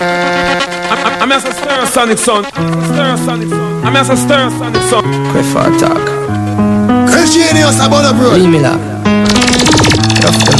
I'm a stir sonic son. Stir sonic son. I'm a stir sonic son. Quick for talk. Genius, I'm on a bro. Leave me love. Enough to.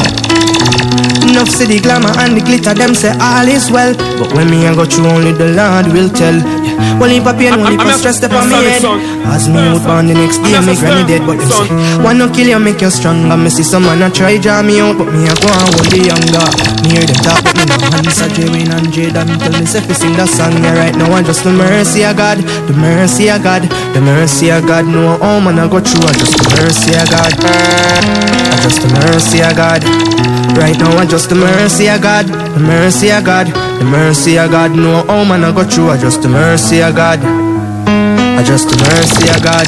Enough see the glamour and the glitter, them say all is well. But when me I go through, only the Lord will tell. Well, if I pain, only for stress up on me head. As me out born the next day, me granny dead. But them say, one no kill you, make you stronger. Me see some man a try draw me out, but me I go and hold the younger. Me hear them talk, but me no answer. Jane and Jaden tell me say fi sing that song. Yeah, right now I just the mercy of God, the mercy of God, the mercy of God. No, oh man I go through, I just the mercy of God. I just the mercy of God. Right now I just the mercy of God, the mercy of God, the mercy of God. No, oh man I go through, I just the mercy of God. I just the mercy of God.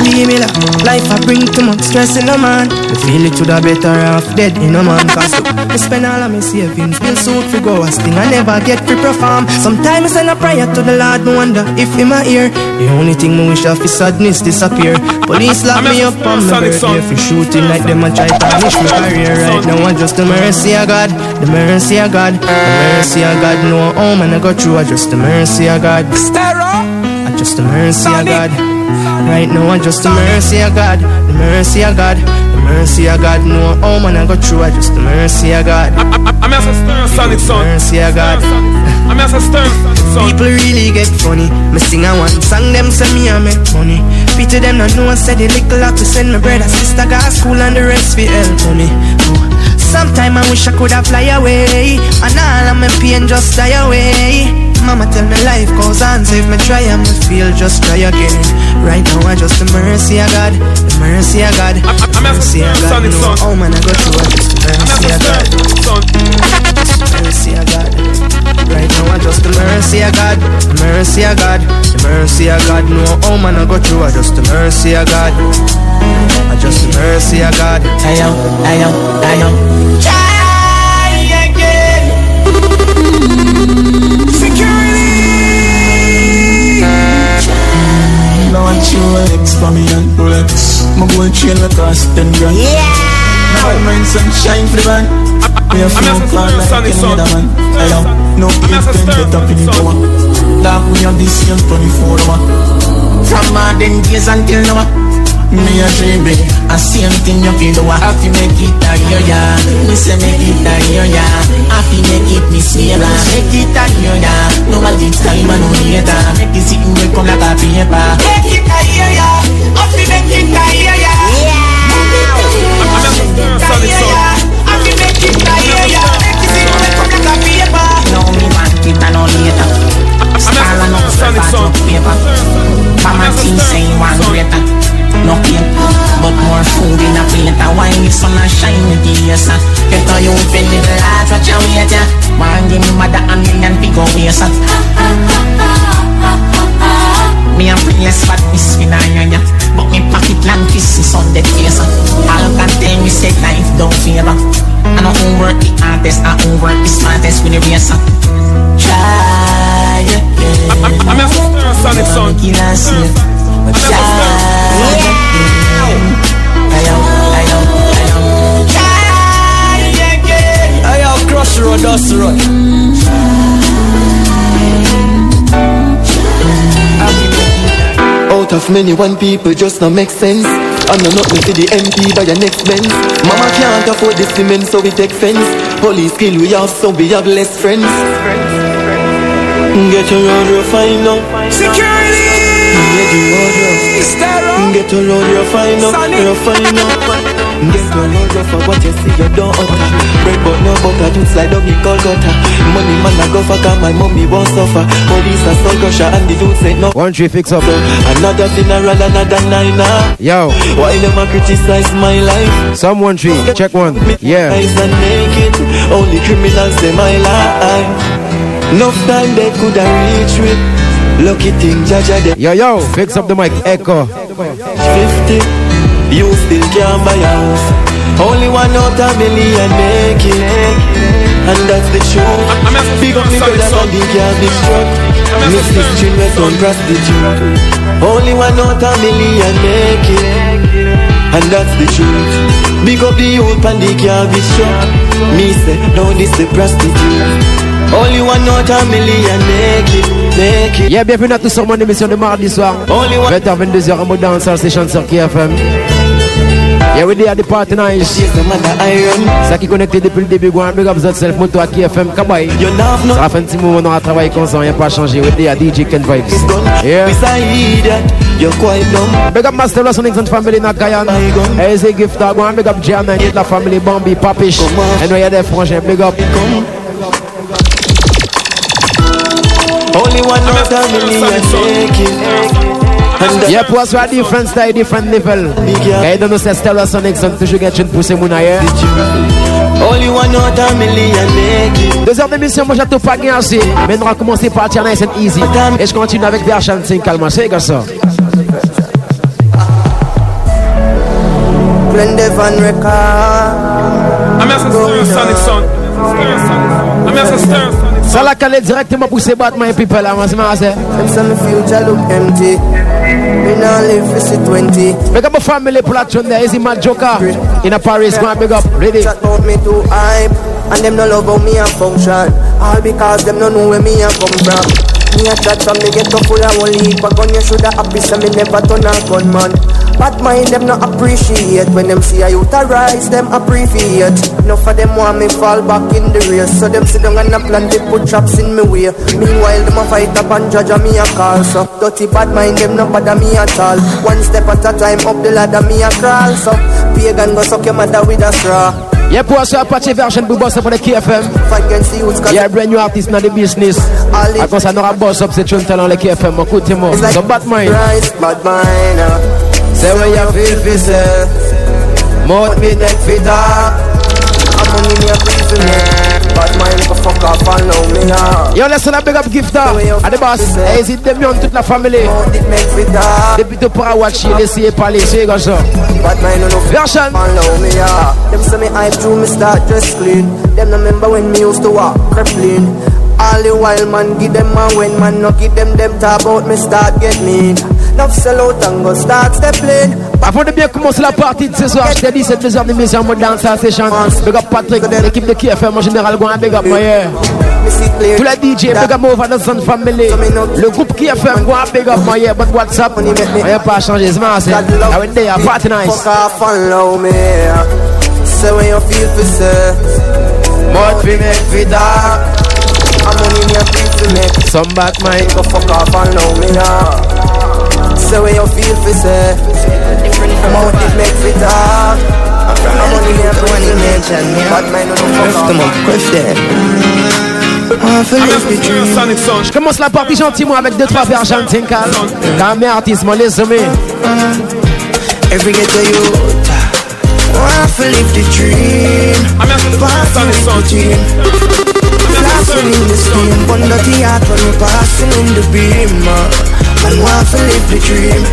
Leave me la Life I bring too much stress in a man. Me feel it to the better half dead in a man. Cause I spend all of my savings. Bill suit fi go a sting. I never get free perform. Sometimes I send a prayer to the Lord. Me wonder if in my ear. The only thing me wish of is sadness disappear. Police lock me up on my birthday for shooting like them and try to tarnish my career. Right now I just the mercy of God. The mercy of God. The mercy of God. No oh, home and I go through. I just the mercy of God. I just the mercy of God. Right now, I just the mercy of God. The mercy of God. The mercy of God. No, oh man, I go through. I just the mercy of God. I'm a stir sonic son. Mercy of God. I'm a stir sonic son. People really get funny. Me sing a one song, them say me I make money. Pity them not know I said the little lot to send my brother, sister, got school and the rest fi help me. Oh. Sometime I wish I could have fly away And all of my pain just die away Mama tell me life goes on. So if me try and me feel just try again. Right now I just the mercy of God The mercy of God The mercy of God. No, oh man I go through I just the mercy of God. Mercy of God. Right now I just the mercy of God The mercy of God The mercy of God. No, oh man I go through I just the mercy of God. I just the mercy of God. Ayo, ayo, ayo Try Security Launch your legs for me and Rolex. My gold chain like cost 10 grand. Yeah. Now I mind sunshine for the man. We have no car like any other man. Ayo, no pain, pen, get up in the power Dark we have this young 24 hour From modern days until now me a dream big, I same thing you feel do I have to make it a year, yeah Me say make it a year, yeah Have to make it me swear, Make it a year, yeah No matter the time and no later Make it sit and come like a paper Make it a year, yeah Have to make it a year, yeah Yeah Make it a year, yeah Have to make it a year, yeah Make it sit and come like a paper No me want it and no later Star and no paper, no paper Mama thing say you want greater no pain But more food in a plate A wine the sun and shine the yes Get all you open little heart What you wait ya One give me mother a million big go waste Me a priest but me na ya ya But me pocket long kiss is on the face All can tell me say life don't favor I know who work the artist I who work the smartest with the racer Try again. I'm a sonic son. Make it a safe But try again Ayo, ayo, ayo Try again Ayo, crush road, Out of many, one people just not make sense. I'm not nothing to the MP by your next Benz. Mama can't afford the cement, so we take fence. Police kill we have, so we have less friends. Get your road rough, I know. Security Get your road rough. Get your road rough, I know. Rough, I know. Get your road rough for what you see, you don't utter. Break but no butter, you slide up the cold gutter. Money man, I go fuck and my mommy won't suffer. Police are soul crusher and the youth say no. One tree fix up. Another funeral, another niner. Yo, Why them a criticize my life? some one tree. Check one. Yeah. Eyes are naked, only criminals say my life. Enough time they coulda reach with. Lucky thing, Jaja they Yo, yo, fix up the mic. Echo. 50. You still can't buy a house. Only one out a million make it. And that's the truth. Big up me brother and the girl big truck. Miss this chin with some prostitute. Only one out a million make it. And that's the truth. Big up the youth and the car be truck. Me say, no this the prostitute. Only one out a million make it, make it. Yeah, bienvenue à tous sur mon émission de mardi soir. 20h, 22h en mode danseur, c'est sur KFM. Yeah, we there at the party nice. Ça qui connecté depuis le début, go and big up yourself, moto à KFM, kaboy. Ça faire un petit moment, on a travaillé comme ça, on n'a pas changé. We there at DJ Ken Vibes. Yeah. You're quite dumb. Big up Master Russell Nixon family Nakayan. Hey, c'est gift, go and big up Gianna and la family Bambi, Papish. And we are there, frangin, big up. Only one out a million make it. Yeah, pour us, different style, different level. Hey, don't know, c'est Stella Sonic, son toujours get une poussée mon ailleurs. Only one out a million make it. Deux heures d'émission, moi j'attends pas gagner assez. Mais on va commencer par tirer nice and easy. Et je continue avec Version 5 calme, c'est comme ça. Blende Van Record. I'm here to stir Sonic Son. Stir Sonic. I'm here to stir Sonic Son. Ça l'a calé directement pour ces Batman people là, c'est ma c'est. Them say me future look empty. Me nah live for see 20. Big up my family tune there, Easy Mad Joker. In a Paris, go and big up, ready. Chat about me too hype. And them no love how me a function. All because them no know where me a come from. Me a chat from the ghetto full of one leak. But gun you shoulda happy so me never turn a gunman. Bad mind them no appreciate when them see a youth a rise, them appreciate. Enough of them want me fall back in the race, so them sit down and a plan they put traps in me way. Meanwhile them a fight up and judge a me a call, so dirty bad mind them no bother me at all. One step at a time up the ladder me a crawl, so pagan go suck your mother with a straw. Yeah, pour ça, Apache version pour boss up pour le KFM. Fight against the 'cause Yeah, brand new artist dans le business. À cause ça n'aura boss up, c'est tune talent le KFM, mon coup de moi. It's like So Batman. Rise, bad mind. Uh. Say where you feel fi say. Mouth me neck fi talk. I'm me a feel fi me. Bad mind go fuck off and love me ah. Yo, laisse la big up gifter. À des boss. Hey, c'est Demion, toute la famille. Mouth it make fi talk. Depuis tout pour watch, laissez parler, c'est comme ça. Bad mind no no Version. and love me ah. Them say me hype through me start dress clean. Them no remember when me used to walk crippling. All the while man give them man when man no give them them talk about me start get mean. Enough sell out and go start stepping. Avant de bien commencer la partie de ce soir, je t'ai dit, c'est deux heures d'émission en mode danse à session. Big up Patrick, l'équipe de KFM en général, go and big up, moi, yeah. Me see clear. Tous les DJ, big up over the Sun Family. Le groupe KFM, go and big up, moi, yeah. But WhatsApp, on y a pas changé, c'est ma, c'est. I went there, party nice. Fuck off and love me. Say when you feel for say. Mouth fi make fi dark. I'm money me a feel for make. Some Batman. Go fuck off and love me ah. Say when you feel for say. Mouth it make fi dark. I'm money me a feel for make. Bad mind no no fuck off. I feel I'm if here the to stir dream. Sonic Son. Je commence la partie gentiment avec deux trois versions de Tinkal. Quand mes artistes m'ont laissé, mais. Every ghetto youth. I feel if the dream. I'm here to stir Party Sonic with Son. the team. Flashing in the steam, one dirty heart when we passing in the beam. uh, And want to live the dream.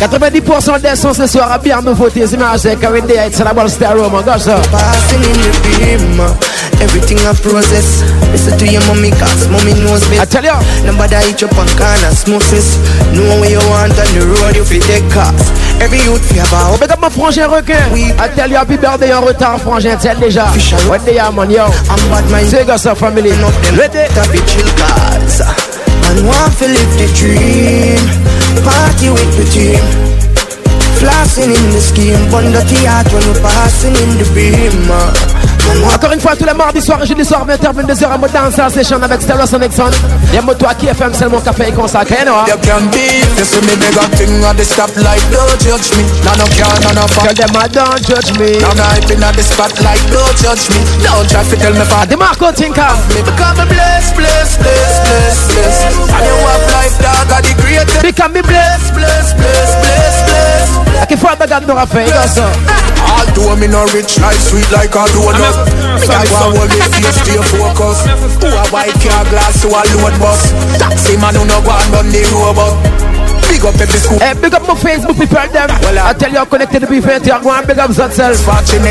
90% des sons ce soir à bien nous voter. C'est ma j'ai quand même des c'est la balle stereo, mon gars, ça. Passing in the beam. uh, Everything I process. Listen to your mommy, cause mommy knows I best. tell you. Nobody hit up on corners, Moses. Know where you want on the road, you fit take cars. Every youth fear about. Big up mon frangin requin. I tell you, happy birthday en retard, frangin, tiens déjà. What day am on, yo. I'm bad mind. C'est gars, ça, family. Enough them Ready? to be chill cars. Man want to live the dream. Party with the team. Flashing in the scheme. One dirty heart when we passing in the beam. uh, Encore une fois, tous les mardis soirs et jeudi soir, 20h, 22h, en mode danse à session avec Stella Sonixon. Y'a moto à KFM, c'est mon café est consacré, non? You can be, you see me big a thing at the stoplight, don't judge me. Nah no car, nah no Tell them I don't judge me. Now me hyping at the spotlight, don't judge me. Don't try to tell me for Demarco Tinka. me because me blessed, blessed, blessed, blessed, blessed. And you have life, dog, are the greatest. Become me blessed. Blessed, blessed, blessed, blessed. À qui faut regarder nos affaires, gars, ça. Although me no rich, life sweet like a donut. Me I go hold me face, stay focused. Who a white car glass, who a load bus. Taxi man who no go and run the robot. Big up every school. Hey, big up my Facebook people them. Well, uh, I tell you, connected to be fair to go and big up yourself.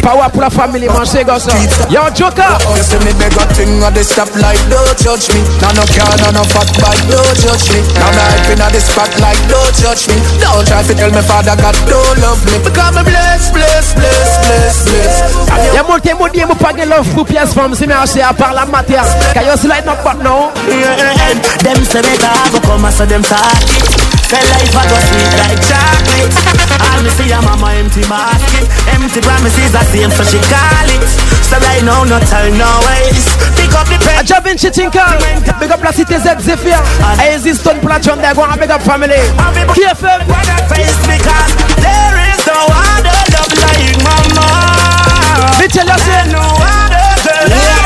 Power pour la famille, man, say go so. Yo, Joker. Oh, you see me beg a thing uh, at the stoplight, don't judge me. Now no car, now no fat bike, don't judge me. Now me hyping at the spotlight, don't judge me. Don't try to tell me father God don't love me. Because me bless, bless, bless, bless, bless. Y'a molte mo di mo pa gen love pou pièce femme si me ache a par la matière. Ka yo si light not but now. Them say better have a come so them talk Say life a go sweet like chocolate. All me see a mama empty basket. Empty promises are same so she call it. So right now no tell no ways. Pick up the pen. A job in Chitinka. Big up la cité Z Zephyr. A Stone Platform there go and big up family. KFM. Face because there is no other love like mama. Me tell you say no other girl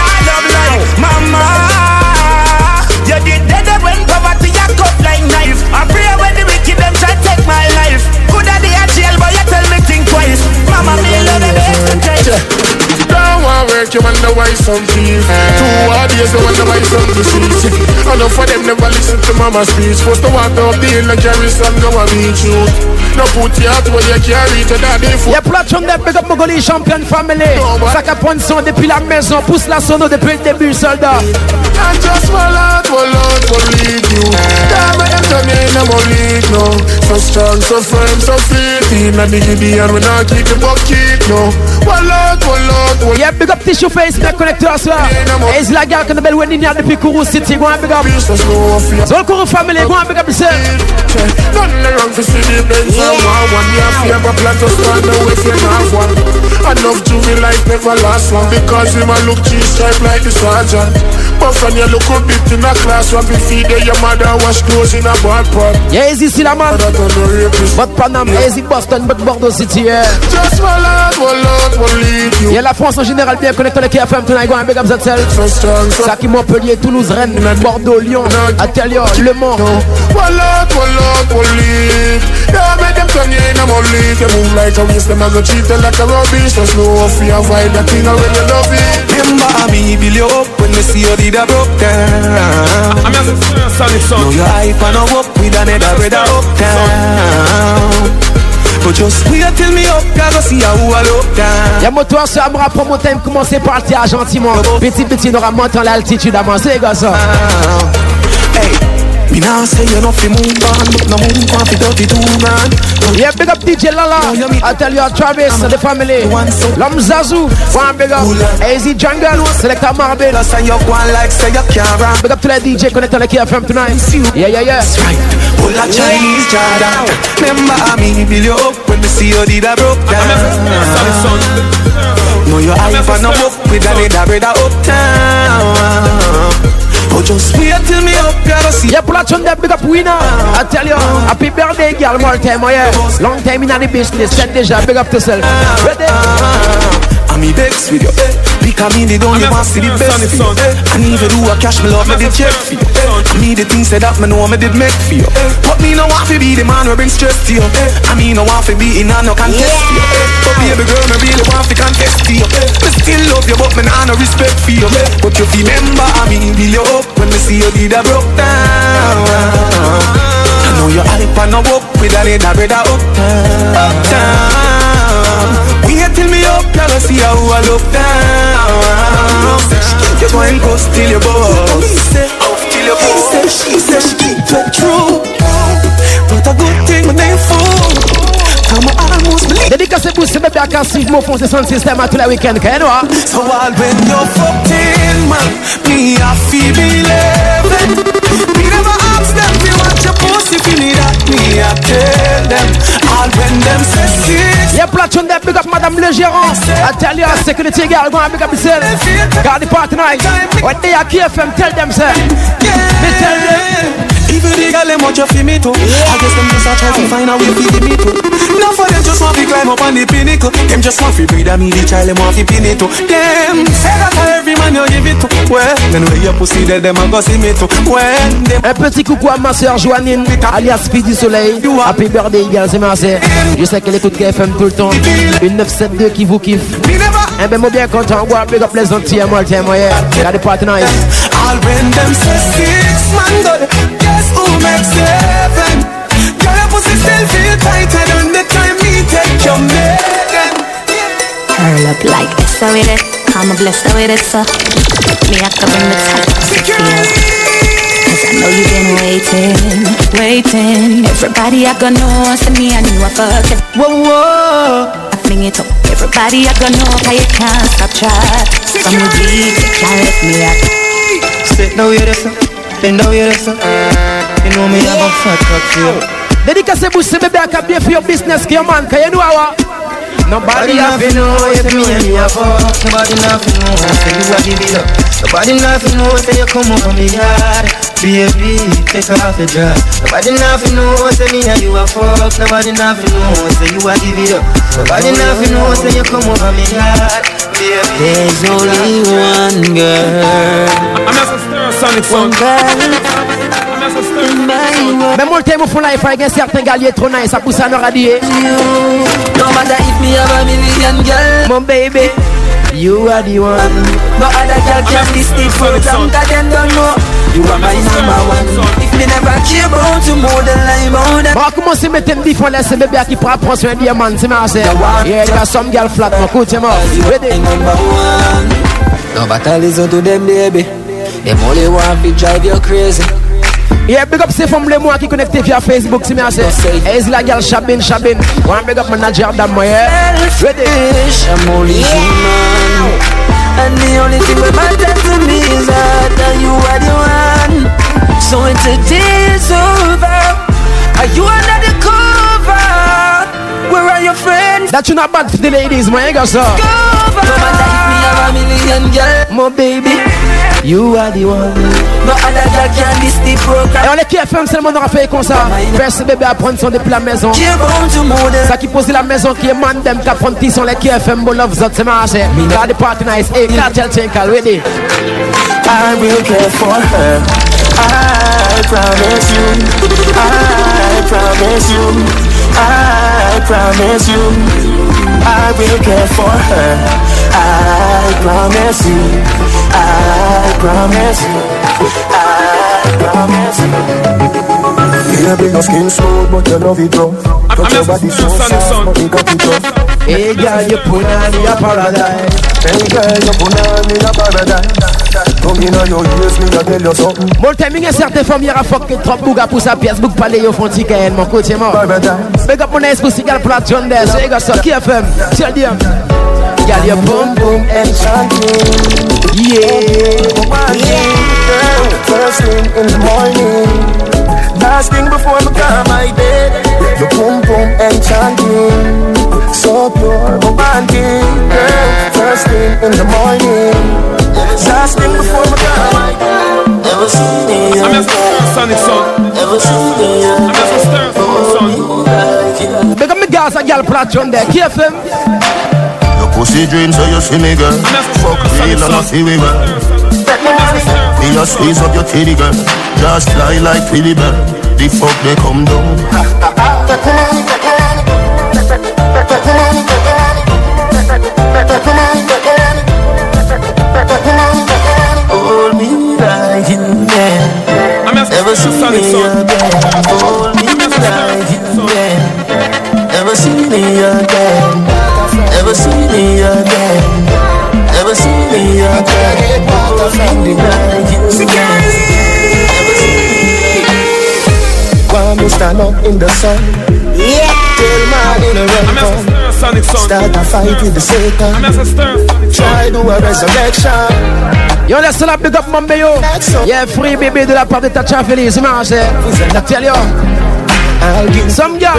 want work, you wonder why some feel Two hard years, you wonder why some disease. Enough for them never listen to mama's speech. Supposed to walk up the hill and carry some go and beat you. No put your heart where you carry to daddy foot. Y'a plateforme de big up Mogoli champion family. Ça capone son depuis la maison, pousse la sono depuis le début, soldat. And just one Lord, one Lord will lead you. Damn, I am turn in a league now So strong, so firm, so fit. In a diggy and we not keep the bucket no. One Lord, one Lord, one Yeah, big up face, me connecté à soi. Et c'est la gare que nous belle wedding yard depuis Kourou City, go and big up. So Kourou family, go and big up yourself. Nothing wrong for see the Benz and one One favor plan to stand away from half one Enough juvenile life never last long Because him a look G-stripe like the sergeant But when you look a bit in a class What we feed there your mother wash clothes in a bad pot Yeah, easy still a man. That on the rapist But Panam, easy Boston, but Bordeaux City, yeah. Just one Lord, one Lord will lead you Yeah, la France en général bien connectée avec KFM tonight, go and big up yourself. So strong, so Ça qui Montpellier, Toulouse, Rennes, Bordeaux, Lyon, Atelier, Le Mans. One Lord, one Lord will lead Yeah, make them turn you in a league You move like a waste, them a go cheat you like a rubbish Just know if you avoid that thing when you love it Remember me, build you up when me see you did a broke down. I'm as a sonic Know son. your hype and a up with another brother uptown. But just wait till me up, ya go see how I look down. Y'a moto à ce Amra promo time commencer par le gentiment. Petit petit n'aura monté en l'altitude avant, c'est gars ça. Hey, me now say you not fi move on, but no move on fi dirty two man. Oh, yeah, big up DJ Lala. I tell you, Travis, the family. L'homme Zazu, one big up. Easy Jungle, Selecta Marble. Plus and you go on like say you can't rap. Big up to the DJ connected to the KFM tonight. Yeah, yeah, yeah. That's right. Pull a Chinese Jordan. Remember me, build you up when me see you did a broke I'm as a sonic down. Know your hype and a up with another brother uptown. Just wait till me up, ya go see. Yeah, pull out the big up winner. I tell you, happy birthday, girl, more time, oh yeah. Long time in the business, set déjà, big up to self. Ready? I'm me with you. Because me they don't you want see the best for you. And even do a cash me love me did check for you. I me the things say that me know me did make for you. But me no want to be the man who bring stress to you. I me no want to be in and no contest for you. But baby girl me really want to confess to you. Me still love you but me nah no respect for you. But you remember I me build you up when me see you did a broke down. I know you hype and no up with a little brother uptown. Uptown. Wait till me up, y'all go see how I look down. You go and go steal your boss. Off till your boss. She said she keep it true. But a good thing when they fall. Come on, almost believe. Dédicacé pour ce bébé à Cassif, mon fond, c'est son système à tous les week-ends, qu'est-ce que So all when you're fucked in, man, me I feel believing. Me never ask them if you want your pussy, if you need that, me I tell them. All when them say six. Y'a Platon there, big up Madame le gérant. I tell you, security girl, go and big up yourself. Got the party night. When they are KFM, tell them, sir. Me tell them. Even the girl them want you feel me too I guess them just a try to find a way to give me too Now for them just want to climb up on the pinnacle Them just want to breed a me the child them want to pin it too Them say that to every man you give it to Well, then where your pussy dead them a go see me too When them Un petit coucou à ma soeur Joannine, alias Speed du Soleil. Happy birthday, girls et merci. Je sais qu'elle écoute KFM tout le temps. Une 972 qui vous kiffe. Eh ben, moi bien content. Go and big up les Antilles, moi, le thème, yeah. Got the party night. All when them say six man good make seven. Girl, your pussy still feel tighter than the time me take your. Curl up like this with it. I'm a blessed with it, so me I come in the. Cause I know you've been waiting, waiting. Everybody I got know, see me, I knew I fucked it. Whoa, whoa. I fling it up. Everybody I got know, how you can't stop trying. Some of you can't let me out. Sit down, you're the. Bend down, you're the. You know me have a fat cock here. Dédicace boost bébé à cap bien for your business, man, que you know how. Nobody to know if me and you are fuck. Nobody nothing know, say you are give it up. Nobody nothing know, say you come over me yard. Baby, take off the dress. Nobody nothing know, say me and you are fuck. Nobody nothing know, say you are give it up. Nobody nothing know, say you come over me yard. Baby, there's only one girl. I'm as a stir sonic One girl. Mais moi le thème au fond là, il faut un certain galier trop nice, ça pousse à nous radier. No matter if me have a million girl, mon baby. You are the one. No other girl can be still program that them don't know. You are my number one. If me never care about you more than I about them. Bon, comment c'est mettre un bif, on laisse bébé qui prend prendre sur un diamant, c'est marrant. Yeah, you got some girl flat, mon coach, moi. Ready? Number one. No matter listen to them, baby. Them only want to drive you crazy. Yeah, big up c'est femme les moi qui connecté via Facebook, c'est. Et c'est la gueule Chabin, Chabin. One big up manager dans moi, yeah. Ready? I'm only human. And the only thing that matters to me is that you are the one. So when today's over, are you cover? Where are your friends? That you not bad for the ladies, my ego so. No matter if me have a million girl, my baby. You are the one. No other girl can this the program. Et on est KFM, c'est le monde fait comme ça. Verse bébé à prendre son depuis la maison. Ça qui pose la maison qui est mandem, qui prend son les KFM, bon love zot, c'est marché. Got the party nice, hey, cartel tinkle, ready. I will care for her. I promise you. I promise you. I promise you. I will care for her. I promise you. I promise you. I promise you. Baby, your skin smooth, but your love it rough. But your body so soft, but you got it rough. Hey girl, you put on me a paradise. Hey girl, you put on me a paradise. Come in on your ears, me a tell you trop bouga pour sa palais, yo font ticket, mon up mon esprit, si gal plat John Des, so qui FM, tell them. Girl, you boom boom enchanting. Yeah. Yeah. First thing in the morning. Last thing before I my bed. Your boom boom enchanting. So pure, romantic. Girl. First thing in the morning. Last thing before I my bed. Ever seen me? I'm a sonic son. Ever seen me? I'm a stir son. Big up me guys, a girl plat John Des, KFM. Pussy dreams so you see me girl Fuck real and I see we well Me just squeeze up your titty girl Just fly like Philly bird The fuck they come down Ever see me again Hold me right in there Ever see me again? Ever see me again? Ever see me again? Hold me right in there While me stand up in the sun? Yeah. Till morning around come Start a fight with the Satan. Try do a resurrection. Yo, laisse la big up mon béo. Yeah, free baby de la part de Tacha Feliz, marché. I tell you. I'll give Some girl.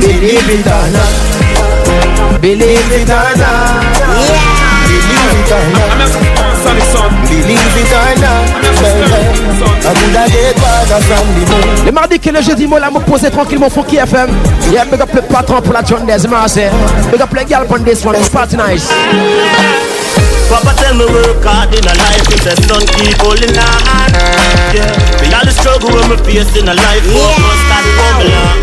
Believe it or not. Believe it or not. Believe it or not Sonic son. Believe it or not I would have get water from the moon Le mardi que le jeudi, moi, là, me poser tranquillement qui FM. Yeah, big up le patron pour la John Des, marché. Big up les gars pour this one, it's party nice. Papa tell me work hard in a life, it's a son keep holding on. Yeah, we all the struggle. when me facing a life. Yeah.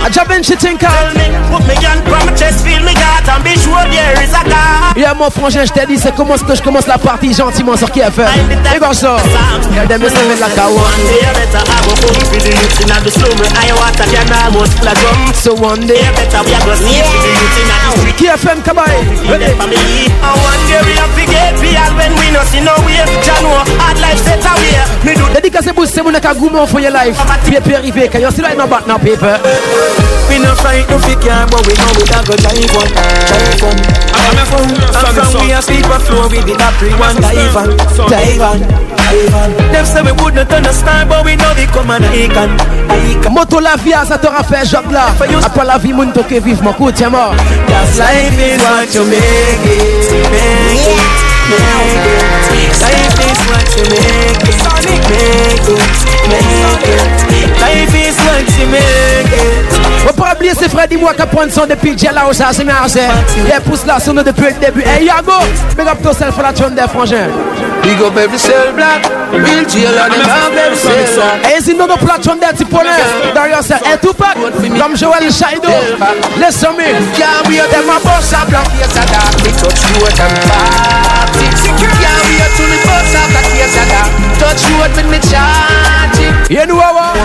I jump in shit Tell me, put me on my chest, feel me heart, and be sure there is a God. Yeah, mon frangin, je t'ai dit, c'est comment que je commence la partie gentiment sur qui a fait. Les gars, ça. Yeah, them is living like a one. One day I better have a home for the youth in the slum where I water can almost like. So one day, I better we are gonna see for in the street. Qui a fait un cabaret? Ready? Family. And one day we have to get real when we no see no way. Jano, hard life set away. Me do Dédicacé pour c'est mon ka goumon for your life. Paper arrivé, can you still like no back now paper? We no fight no fi car, but we know we da go dive one, dive one, dive one. And from we a speak a flow, we did a pre one dive on, on, on. Them say we would not understand, but we know they come and icon, icon. Moto la vie, ça t'aura fait job là. Après la vie, moun toke vivre, mon coup, tiens mort. Cause life is what you make it, make it, make it. Life is what you make it, make it, make it. Life is what you make it. Faut pas oublier c'est Freddy moi qui prend son depuis Dia là où ça c'est merci. Et pousse là sur nous depuis le début. Hey Yago, big up yourself for la tune des frangins. Big up every cell block, real jail and them have them cell block. Et si nous nous platons des petits poneys, derrière ça, et tout pas, comme Joel Shaido, listen me. Can't wait them a bus a block, yes a dark, we touch road and party. Can't wait till the bus a block, yes a dark, touch road with me charging. You know what?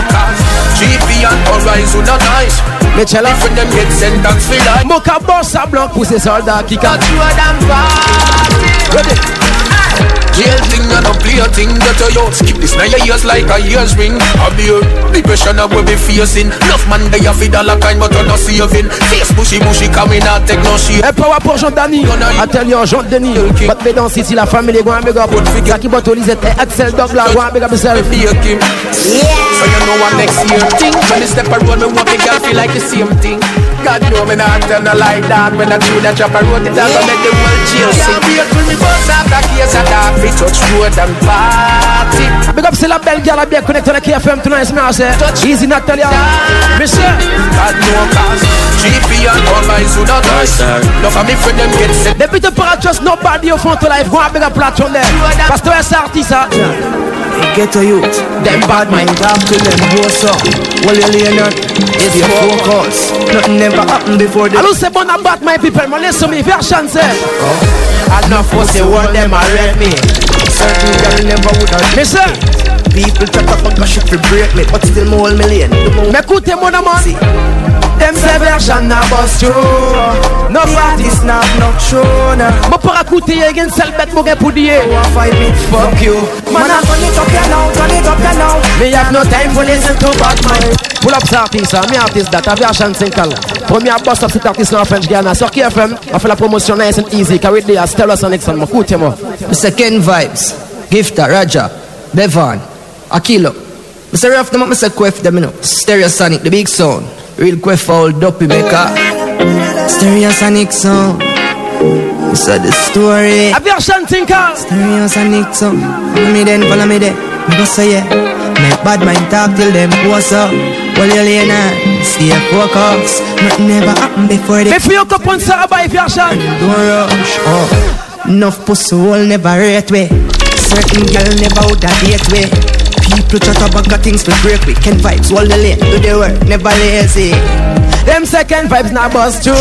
GP and Horizon are nice. Mais tchela, If them get sentenced for life, Moka boss à blanc pour ces soldats qui touch cadent. road and party. Jail thing and a play a thing that a youth Skip. This now your ears like a ears ring. I be A beer, depression a we be facing. Enough man they a feed all a kind but you're not saving. Face bushy bushy coming out take no shit. Un power pour Jean Dani, atelier Jean Denis. Bat me dans ici la famille, go big up. Zaki Boto Lisette, eh, Axel Douglas, go big up yourself. Fake him So you know what next year. Thing When they step a road me want me girl feel like the same thing God know me not tell no lie that When I do that drop a road it go make the jail sing Can't wait till me bust out that case a dark We touch road and party Big up c'est la belle gars, la bien connectée à la KFM tonight, merci. Easy Natalia. Monsieur. God know cause GP and all eyes would not nice Enough of me friend them get set Depuis te para trust nobody au fond de life, go big up platform there. Parce que c'est artiste, ah. ça. Get a youth, them bad mind talk to them what's up. Well, you lay not, it's your focus. Nothing never happened before them. Allô, c'est bon à battre my people, man. Listen me, faire chance. Enough for say what them a rap me. Certain girl never would have. Monsieur. People talk about gosh if you break me, but still more million. Mais écoutez mon amant. Them say version na bust through. No parties not no true na. Mon pour écouter, y'a une seule bête, mon gars, pour dire. A fight me? Fuck you. Man, I turn it up here now, turn it up here now. Me have no time for listen to bad mind. Pull up cet artiste, hein, uh, mi artiste date, avec Achan 5 ans. Premier boss up cet artiste là en French Ghana. Sur KFM, on fait la promotion nice and easy. Carry the Stella Sonic son, mon écoutez moi. Second vibes. Gifta, Raja, Bevan, Akilo. Mr. Ruff them up, Mr. Quef them, you know. Stereosonic, the big sound. Real Quef old dopey maker. Stereosonic sound. Mr. the story. Avec Achan 5 ans. Stereosonic sound. Follow me then, follow me then. Me go say yeah. Make bad mind talk till them what's up. Well, you lay now. Stay focused. Nothing never happened before faut qu'on comprenne ça, rabat, et faire Achan. don't rush. Oh. Enough pussy hole never rate way. Certain girl never would have date way. People chat about got things to break with. Can vibes, all the late, do the work, never lazy. Them second vibes na bust through.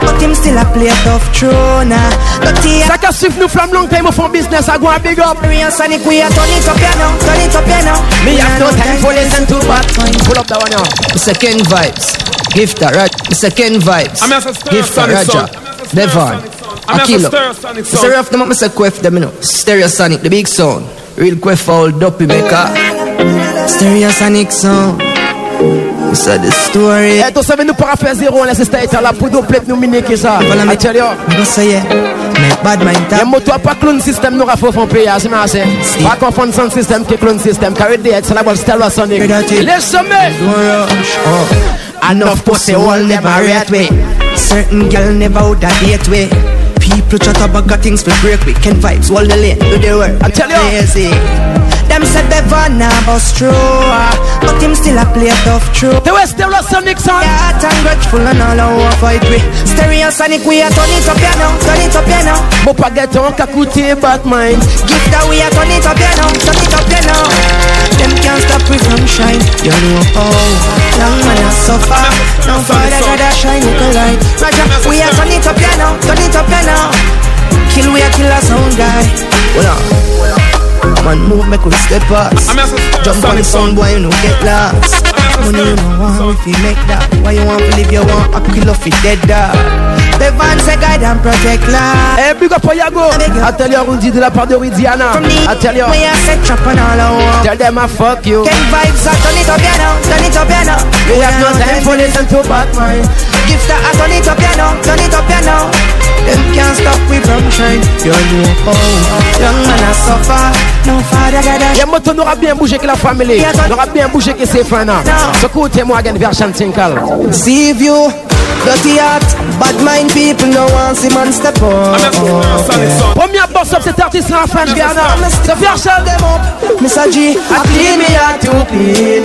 But him still a play tough true nah. But he Ça qu'a suivi nous flamme long time, on fait business, I go and big up. a Sonic, we a turn it up here now, turn it up here now. Me have no time for listen to bad. Pull up that one now. Second vibes, Gifta, Raj. Second vibes, I'm as a stir Gifta, sonic Raja, son. I'm as a stir Devon, sonic son. I'm as a Akilo. stir sonic Mr. son. Ruff them up, Mr. Quef them, you know. Stereosonic, the big sound. Real Quef old dopey maker. Stereosonic sound. Mr. the story. Eh, tu savais, nous para faire zéro, on laisse state à la poudre, plate, nous miner que ça. Follow me. I tell you. Me go say bad mind Y'a talk. moto a pas clone system, nous rafo font payer, c'est merci. Pas confondre son system que clone system, carry the head, c'est la bonne Stella Sonic. Listen me. Don't rush. Oh. Enough pussy hole never rate way. Certain girl never would have date way. People chat about got things to break. Can vibes, all the late, do the work. I tell you. Lazy. Them said they van a bust true. But him still a play tough true. The West Stella Sonic son. Heart and grateful and all I want fight with. Stereosonic, we a turn it up here now, turn it up here now. Pas gâteau, qu'a coûté bad mind. Gift that we a turn it up here now, turn it up here now. Them can't stop we from shine. You know how young man I suffer. Now Father God I shine like a light. Roger, we are turn it up, you know, turn it up, you know. Kill we a killer sound guy. Hold uh, on. Man move make we step us. Jump on the sun, boy, you know get lost. Money you know want if you make that. Why you want to live? You want a kill off it dead dog. The van say guide and protect life. Eh, hey, big up for Yago. I tell you, on dit de la part de Ridiana. I tell you. We are set trap and all I want. Tell them I fuck you. Get vibes, I turn it up, you know, turn it up, you know. We have no time for listen to Batman. Gifts that I turn it up, you know, turn it up, you know. Them can't stop we from shine. You know how young man I suffer. Y'a moto n'aura bien bougé que la famille. N'aura bien bougé que ses fans. Écoutez-moi, again, version Tinkal. See you. Dirty heart, bad mind people no want see man step up. Premier boss of cet artiste en French Ghana. The version them up. Mr. G, I clean me out too clean.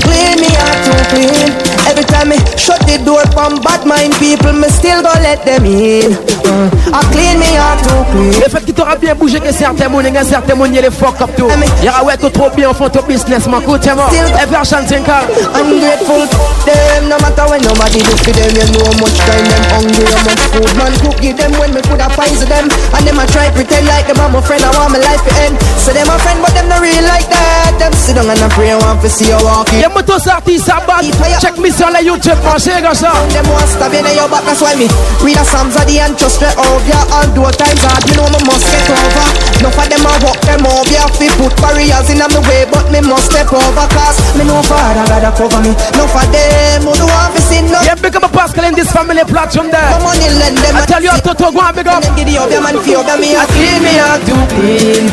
Clean me out too clean. Every time me shut the door from bad mind people, me still go let them in. Uh, I clean me out too clean. Le fait qu'il t'aura bien bougé que certains mounes, que certains mounes, les fuck up tout. Y'a ouais, tout trop bien, font ton business, mon coup, tiens, moi. Et version Tinkal. Ungrateful, them no matter when nobody do for them, you know how much time them hungry, how much food man cook give them when me coulda find them. And them a try pretend like them are my friend, I want my life to end. So them a friend, but them not real like that. Them sit down and a pray, want to see you walking. Y'a motos artistes à battre. Check me sur la YouTube, pensez comme ça. Them want stab in your back, that's why me read the Psalms of the and trust straight over. Oh, yeah, all do times hard, you know me must get over. Enough of them a walk them over, yeah, fi put barriers in my way, but me must step over. Cause me know Father God a cover me. Enough of them who do want to see no. Yeah, big up a Pascal in this family platform there. Come on in, lend them. I tell you, Toto, go and big up. Get the other man, that me. I clean me out too clean.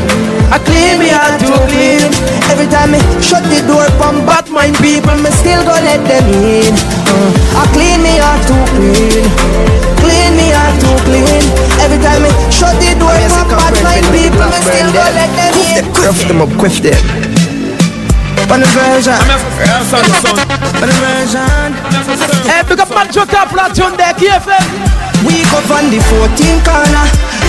I clean me out too clean. Every time me shut the door from bad mind people, me still go let them in. Uh, I clean me out too clean. Clean me out too clean. Every time me shut the door from bad mind people, me still go let them in. Quiff them up, quiff them. On the version. On the version. Hey, big up man, Jota platform there, KFM. We go on the 14 corner.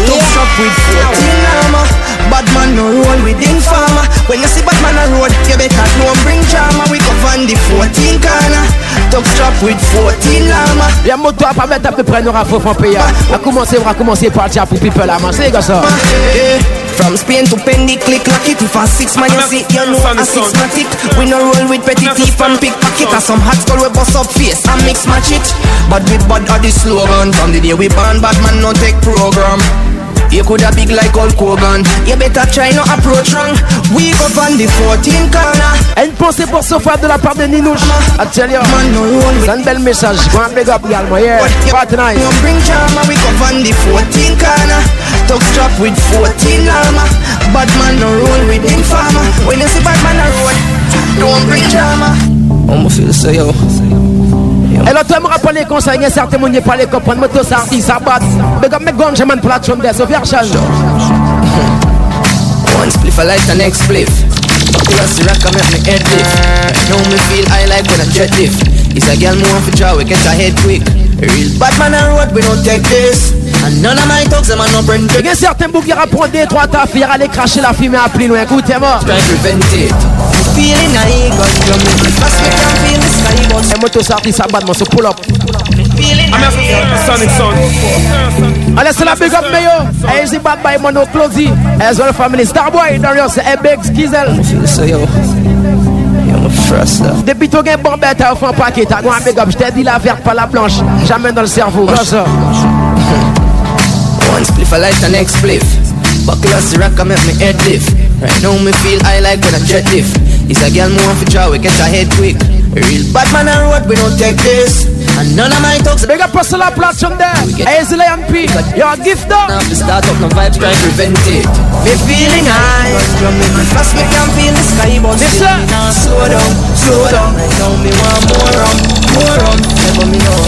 Tough up with 14 armor. Bad man no roll with informer. When you see bad man a road, you better know bring drama. We go on the 14 corner. Tough strap with 14 lama. Y'a moto à pas mettre à peu près nos rafaux en payant. A commencer, on va commencer par dire pour people là, man. C'est comme ça. Eh. From Spain to Penny, click lock it. If a six man you see, you know a six matic. We no roll with petty thief and pickpocket. Cause some hot skull we bust up face and mix match it. But with bad are the slogan. From the day we ban, bad man no take program. You coulda big like Hulk Hogan. You better try no approach wrong. We go on the 14 corner. Une pensée pour Sofa de la part de Ninouche. I tell you. Man no roll C'est un bel message. Go and big up également Yeah. Party nice No bring drama We go on the 14 corner. Talk strap with 14 lama. Bad man no roll with informer When you see bad man a roll Don't bring drama me feel say yo et l'autre me rappelle les conseils, il y a certains gens qui parlent comprendre, moto ça, ils s'abattent. Mais comme mes gants, j'ai mon plateforme de ce version. One spliff, I like the next spliff. Buckle us the rock, I make me head lift. Know me feel I like when I jet lift. It's a girl more for draw, we get her head quick. Real bad man on road, we don't take this. And none of my talks, them are no brand. Il y a certains boucs qui rapportent des trois ta fille, aller cracher la à plus loin. Écoutez-moi. Try to prevent it. Feeling I got you, me fast, me can feel Et moto ça, ils s'abattent, moi, so pull up. I'm a Sonic Son. Big up, mais yo. Hey, c'est bad by Mono Closey. As well, family. Starboy, Darius, et Big Skizel. Feel say yo. Me. Depuis tout gain bon bête à un paquet, t'as un big up. Je t'ai dit la verte, pas la blanche. Jamais dans le cerveau. Ça. One spliff, I like the next spliff. Buckle us rock, I make me head lift. Right now, me feel I like when I jet lift. It's a girl more for draw, we get her head quick. Real bad man on road, we don't take this. And none of my talks. Big up Russell Platform there. Hey, it's Lion P. You're a gift up. Now to start up, no vibes, try to prevent it. Me feeling high Drum me me fast, me can feel the sky But still nah slow down, slow down Right now me want more rum, more rum Never me know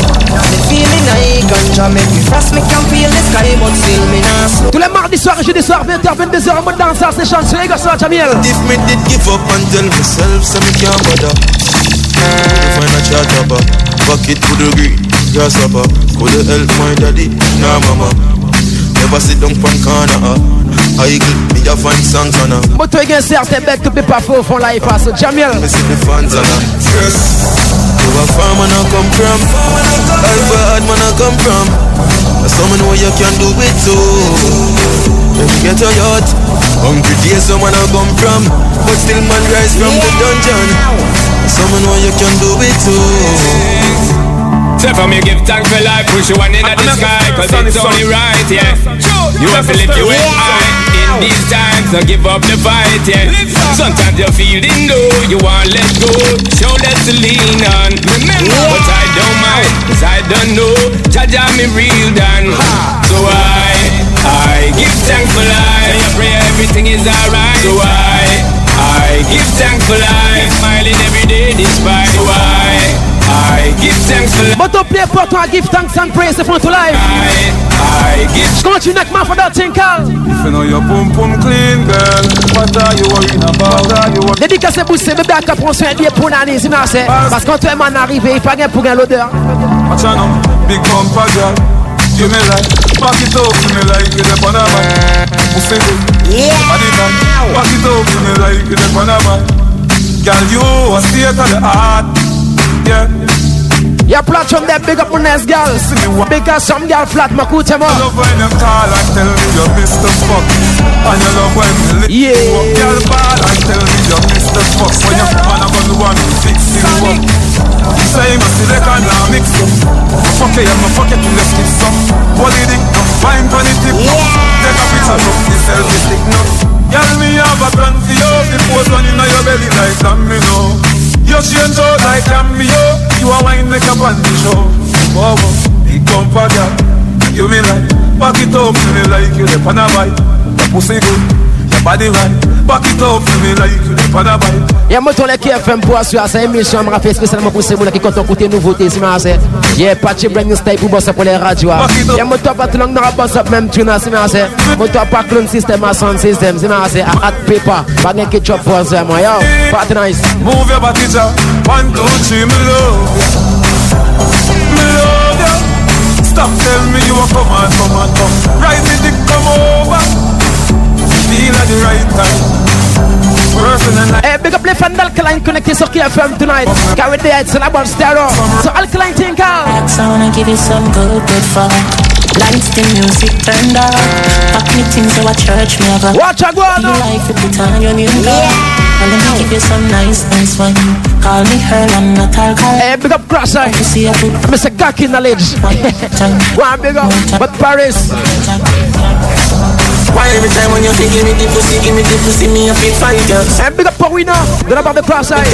Me feeling high Ganja make me fast, me can feel the sky But still me nah slow Tous les mardis soirs et jeudi soir, 20h, 22h, en mode danseur, c'est chanceux, les gars, ça, Jamil. If me did give up and tell myself so me can't bother Find a chat about Bucket to the green Grasshopper Could help my daddy Nah mama Never sit down from corner. Uh. I me a find songs on her. But tu es certain bête que peut pas faux font life à ce Jamil. Me see the fans on her. Yes. You a farm man I come from. Life hard man I come from. Someone know you can do it too. Let me get a yacht. Hungry days someone I come from. But still man rise from the dungeon. Someone know you can do it too. So for me give thanks for life, push you one in the sky, cause it's only right, yeah. You have to lift your head high in these times, so give up the fight, yeah. Sometimes you're feeling low, you want let go, shoulders to lean on. Remember, but I don't mind, cause I don't know, Jaja me real done. So I, I give thanks for life, I pray everything is alright. So I, I give thanks for life, smiling every day despite why. I give thanks for. But up play pour toi, give thanks and praise for to life. I, I give. Continue avec ma for that thing. If you know your pum pum clean, girl, what are you worrying about? What are you worrying Dédicace pour ces bébés qui prennent soin de pour l'année, c'est. Parce que quand tu es man arrivé, il faut rien pour l'odeur. Big bumper girl. You me like, back it up, you me like, you the Panama. Pussy good, yeah. Body man, back it up, you me like, you the Panama. Girl, you a state of the art. Yeah. Yeah, platform that big up on nice girl. Because some girl flat, my coach, man. love when you call and tell me you Mr. Fuck. And you love when you lick yeah. you up. Girl ball and tell me you Mr. Fuck. When you man, I'm gonna want to fix you up. You say you must now mix up. Fuck it, I'm a fuck it till you skip some. Body dick, no fine funny tip. Take a picture, look, the selfie stick, no. Girl, me have a plan for you. The pose on in your belly like that, me know. You change out like cameo You a wine make up on the show. Wow, big bumper girl. You me like Back it up to me like you the pan a bite. Your pussy good Your body right Back it up to me like you the pan a bite Y'a moi ton qui FM pour assurer sa émission, m'a fait spécialement pour ces gens qui comptent écouter nouveautés, c'est merci. Y'a patchy brand new style pour bosser pour les radios. Ah. Y'a moi toi pas tout le monde dans la boss up même tune, c'est merci. Moi toi pas clone system à sound system, c'est merci. À hot paper, pas de ketchup pour ça, moi yo. Party nice. Move your body down One, two, three, me love Me love ya Stop tell me you a come on, come on, come Right me dick come over Feel at the right time Hey, big up les fans d'Alkaline connectés sur KFM tonight. Carry the heads and about stereo. So Alkaline think out. I wanna give you some good, good fun. Lights, the music turned up. Pack me things so I church me ever. Watch a go on. Feel like you put on your new yeah. And let me give you some nice, nice wine. Call me her and not alcohol. Hey, big up Cross Eye. Mr. Cocky Knowledge. One big up. But Paris. Why every time when you say give me the pussy, give me the pussy, me a fit fight you. And eh, big up Pawina, de uh, la part de Cross Eye.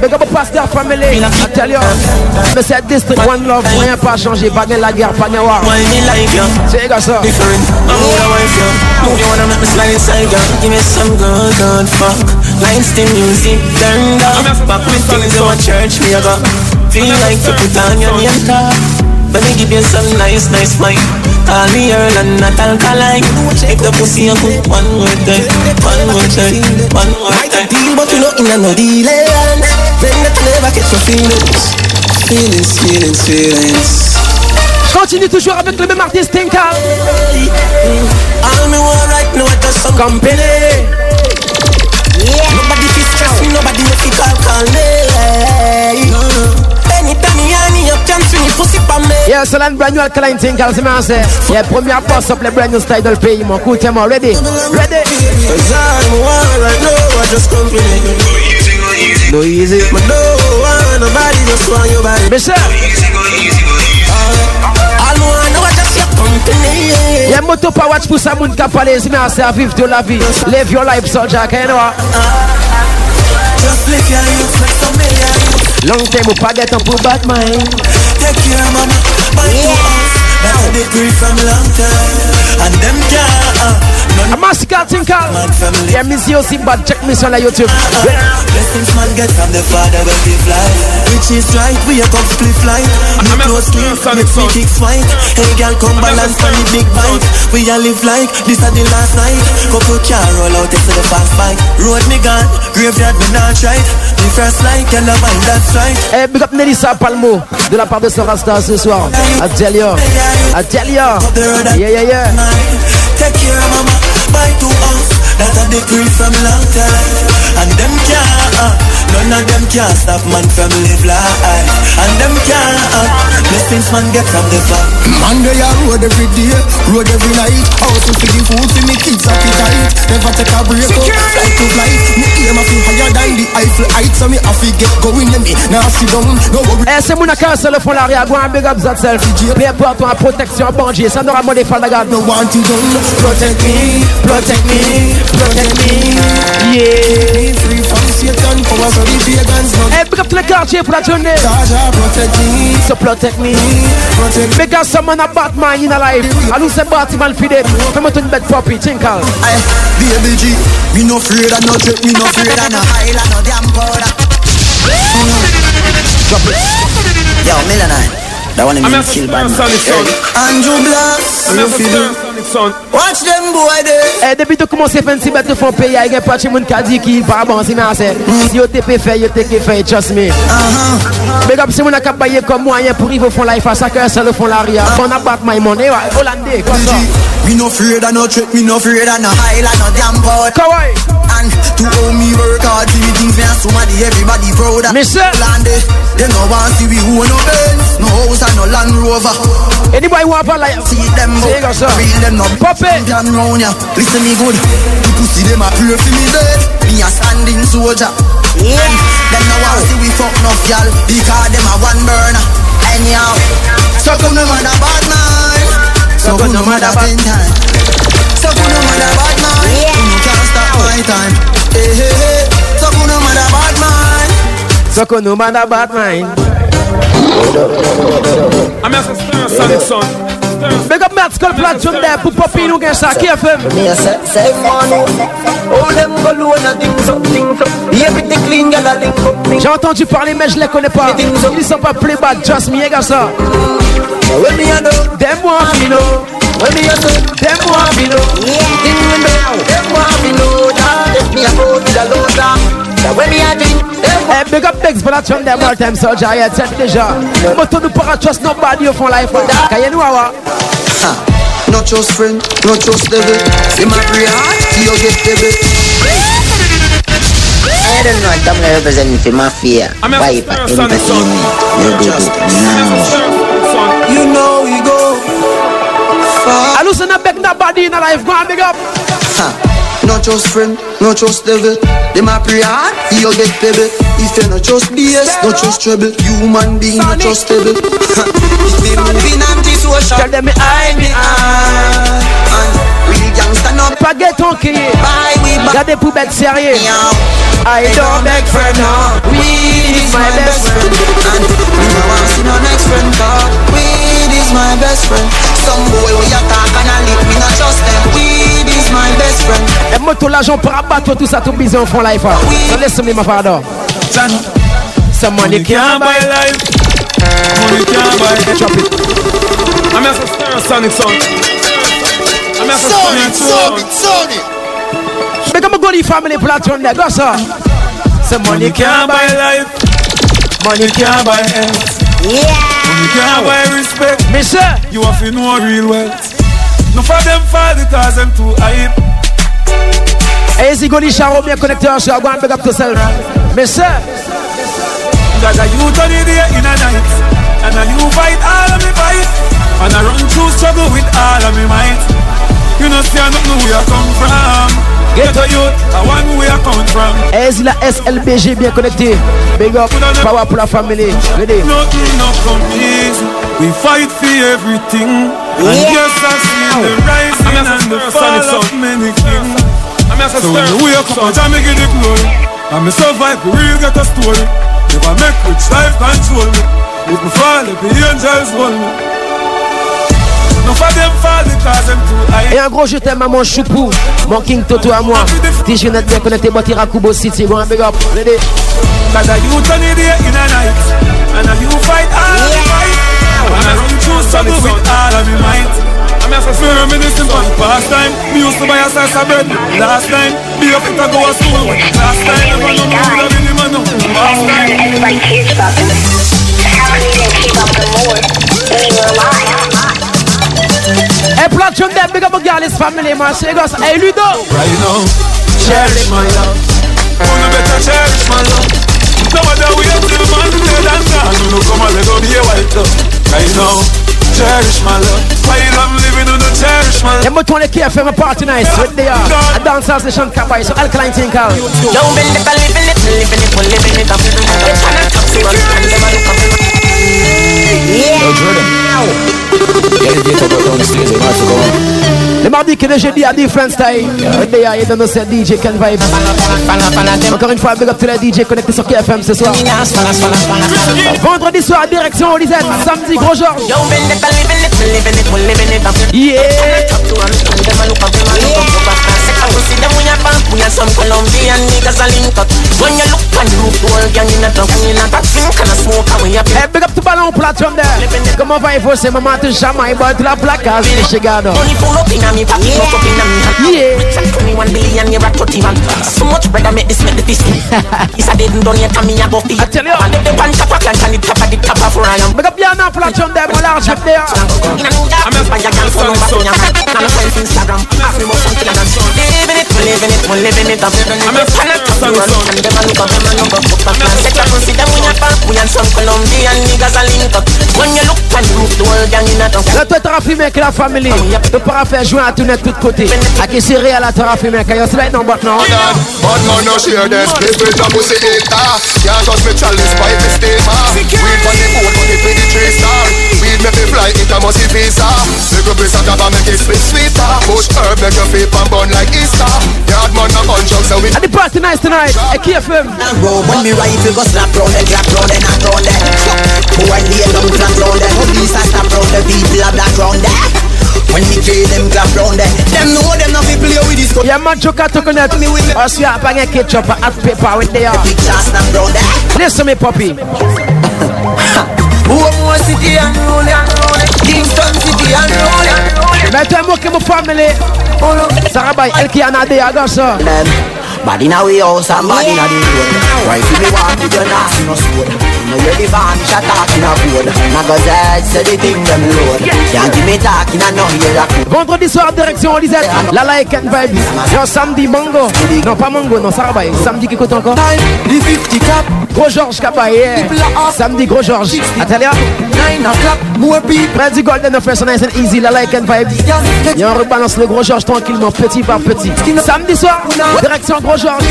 Big up eh. Pastor Family. I tell you, mais c'est District One Love, rien pas changé, pas de la guerre, pas de war. Why me like you? C'est gars ça. Different. I'm gonna wife you. Move you wanna make me slide inside you. Give me some good, good fuck. Lights, the music turned up. Back with things in my church, me a go. Feel like to put on your name tag. Let me give you some nice, nice wine. Call me Earl and not alkaline. Shake the pussy and put one more time, one more time, one more time. Deal, but you know in a no deal land. Then that never catch your feelings, feelings, feelings, feelings. Continue toujours avec le même artiste Tinka. All me want right now is just some company. Yeah. Nobody feel stress me, nobody make it call, call me. Yeah, c'est l'un brand new alkaline Tinka, c'est ma c'est. Yeah, première passe up le brand new style dans le pays, mon écoutez moi, ready? Ready? Cause I'm one right now, I just company. No easy. But no one, nobody just want your body. Michel. All I know, I just your company. Y'a moto pa watch pour ça, moun ka pale, c'est ma c'est à vivre de la vie. Live your life, soldier, you know? Just live your youth like some million. Long time ou pas get up pour bad mind. Take care, mama. Buy two house. That's a degree from long time. And them can't. A uh, massacre Tinka. Yeah, me see you see bad. Check me on YouTube. Blessings man get from the father when we fly. Which is right, we a come split. Me close clean, make me kick fight. Hey girl, come balance on the big bike. We a live like this a the last night. Couple car roll out into the fast bike. Road me gone, graveyard me not right. The first light, I mind that's right. Hey, big up Nelissa Palmo de la part de Sorasta ce soir. I tell you, I tell you, yeah, yeah, yeah. Take care of mama, buy two house. That a decree from long time. And them can't, uh, none of them can't stop man from live life. And them can't, uh, blessings man get from the farm. Man, they are road every day, road every night. House to feed food for me kids appetite. Never take a break up, fly to flight. Me aim a feel higher than the Eiffel Heights. So me have to get going, yeah me. Now sit down, no worry. Eh, c'est mon accord sur le fond l'arrière. Go and big up yourself. Peu importe toi, protection, bandit. Ça n'aura moins des fans de garde. No want to done. Protect me, protect me, protect me. Yeah. Free from Satan, power so the pagans not. Eh, big up tout le quartier pour la journée. Jaja, protect me, So protect me. protect me. Because someone a Batman in a life. I lose a Batman for them. Come to the bed puppy, tinkle. Aye, baby G, me no afraid of no trick, me no afraid of no Island no damn powder. Drop it. Yo, Millenine. That one I'm mean a kill bad man. Andrew Blast. I'm a Sonic Son. Watch them boy. Eh, depuis tu commences à faire un petit bête de fond pays, il y a pas de monde qui a dit qu'il pas bon, c'est mais c'est. Si yo te peut faire, yo te peut faire, trust me. Big up, si mon a capable comme moyen pour y font life à ça que ça le font l'arrière. On a battre my money, ouais, hollandais, comme ça. Me no afraid of no trick, me no afraid of no Island no damn powder. Kawaii. And to owe me work hard, see me things me and somebody everybody proud of. Mister. Land it. They no want see we who no Benz, no house and no Land Rover. Anybody want to like See them Say go, go, real them no Pop it. champion round ya. Listen me good. The pussy them a pray for me dead. Me a standing soldier. Yeah. Them no want see we fuck no y'all because them a one burner. Anyhow, so come no mother bad man. So come no mother ten time. So come no mother bad man. You can't stop my time. Hey hey hey. So come no mother bad man. So qu'on nous mande à Batman. I'm a Sonic Son. Big up Matt Skull Platinum there, pour popper nous gagne ça, KFM. Me a say, say money. All them go low and a thing so. Everything clean, girl a thing so. J'ai entendu parler, mais je les connais pas. Ils sont pas playback, just me, gars ça. When me a do, Them want me know. when me a do, Them want me know. thing me do. Them want me know that. If me a go to the loader. That when me a drink, them Eh, big up Bex pour la tune them all time soldier, yeah, c'est déjà. Moto nous para trust nobody au fond life. Kaya nous awa. Ha. No trust friend, no trust devil. See my prayer heart, you get devil. I don't know, I'm gonna for mafia. I'm a Viper, Sonic Son. entertainment. You do it now. You know we go far. I listen to beg nobody in a life, go and big up. Ha. No trust friend, no trust devil. Them a pray hard, you get devil. If you no trust BS, no trust trouble. Human being no trustable. Ha. If they moving anti-social, Tell them me I me ah. And real gangsta no Pas get ton crier. buy we buy. Gardez pour bête sérieux. I don't beg for no. We is my best friend And we no want see no next friend weed is my best friend Some boy we attack and a lick We not trust them Weed is my best friend Et moto l'argent pour abattre tout ça, tout bison au fond life. So listen me, my father. Some money can't buy life. Money can't buy. Drop it. I'm a Sonic Son. I'm a Sonic Son. Big up my goody family pour la tune there, go sir. Some money can't buy life. Money can't buy health. Money can't buy respect. Me sir. You have to know real wealth. No for them fall because them too hype. Hey, si goody charo bien connecté en go and big up yourself. Me sir. Got a youth on the day in a night And a you fight all of me fight And I run through struggle with all of me might You know see I don't know where I come from Get a youth, I want where I come from. Hey, si la SLBG bien connecté. Big up, power pour la family. Ready? Nothing not come easy We fight for everything. And yes I've seen the rising and the fall of many kings. So when you wake up, Jah me give the glory. And me survive, we real get a story. If I make rich life control me If me fall, if the angels hold me Et un gros je t'aime à mon choupou, mon King Toto à moi. T'es jeune bien connecté, Batira Kubo City, and big up. Ready? A on the day in a night. And a you fight all of me fight. And I run through struggle with all of me might I'm a for reminiscing on past time Me used to buy a slice of bread Last time, be up it to go to school. Last time, never know me would have been him no. Last time Everybody cares about them. How can you even keep up with more? They ain't gonna lie. Et Platinum them big up a girl, his family, man. Say, goes, hey, Ludo. Right now, cherish my love. Wanna better cherish my love. No matter where till the man dead and gone. You know, come and let go be a white love. Right now, cherish my love. While I'm living on the cherish my love. Yeah, but when they care for party nice, what they are. A dance house session, Kabai, so alkaline thing called. Don't it up. It's an attack to us, and them a look up. Les mardis que le jeudi à different style. They are dans nos DJ Ken Vibe. Encore une fois, big up to les DJ connectés sur KFM ce soir. Vendredi soir, direction Holisette. Samedi, gros Georges. We are some Colombian niggas a link up. When you look and look, the whole gang in a truck In a back drink and a smoke and we up Hey, big up to Ballon Platform there. Comment va você, maman, tu jamais But la placa, c'est chegado Money full up in a me pocket, yeah. up in a me hand Yeah. Rich and 21 billion, you're a 30 man So much bread I make this make the fist It's a dead and done yet, and me a buffy. I tell you. And if the one top of clank and the top of the top of Ryan Big up Yana Platform there, mon large up there. In a new dark, I'm a spy, I can't follow back in your hand Now I'm friends Instagram, ask me more something and Living it, we're living it, we're living it. Up I'm a fan of the world And them a look up, them a look up. Put up and set up and see them we a punk We and some Colombian niggas a link up. When you look and look, the whole gang in a town Là, toi, t'auras filmé avec la famille. Oh, tu pourras faire jouer à tout net, tout côté. À qui c'est réel, là, t'auras filmé. Quand il y a non, but non. Bad man no share them Split with a pussy hater Can't touch me chalice fight me steamer Weed on the boat on the 23 star. Weed make me fly it a must visa Little piece of grab and make it split sweeter. Push herb make your feet and burn like Easter. Yard man no gun drugs so we And the party nice tonight. I keep him. Roll when me rifle go slap round and clap round and not round there Boy lay down flat round there Police a stop round the people a black round there When me kill them clap round there Them know them not fi play with this gun. Yeah, man, choke to connect. Or see, I'm banging ketchup and hot pepper with the uh. Picture snap round there Listen me, puppy. Home city and roll it Kingston city. and roll it Mais toi, moi, qui mon family. Sarah Bay, elle qui en a des agas. Bad in a way house and bad in a the road Rifle me walk with your nasty no sword You the vanish attack in a Magazine say the thing them load Can't give me talking and hear a Vendredi soir, direction Holisette. La like and vibes. Yo, samedi, mango. Non, pas mango, non, Sarah Bay. Samedi, qui coûte encore? The 50 cap Gros Georges yeah. Samedi, gros Georges. Atelier. 9 o'clock More people Près du Golden of First Nice and Easy, la like and vibes. Et on rebalance le gros Georges tranquillement, petit par petit. Samedi soir, direction gros Georges.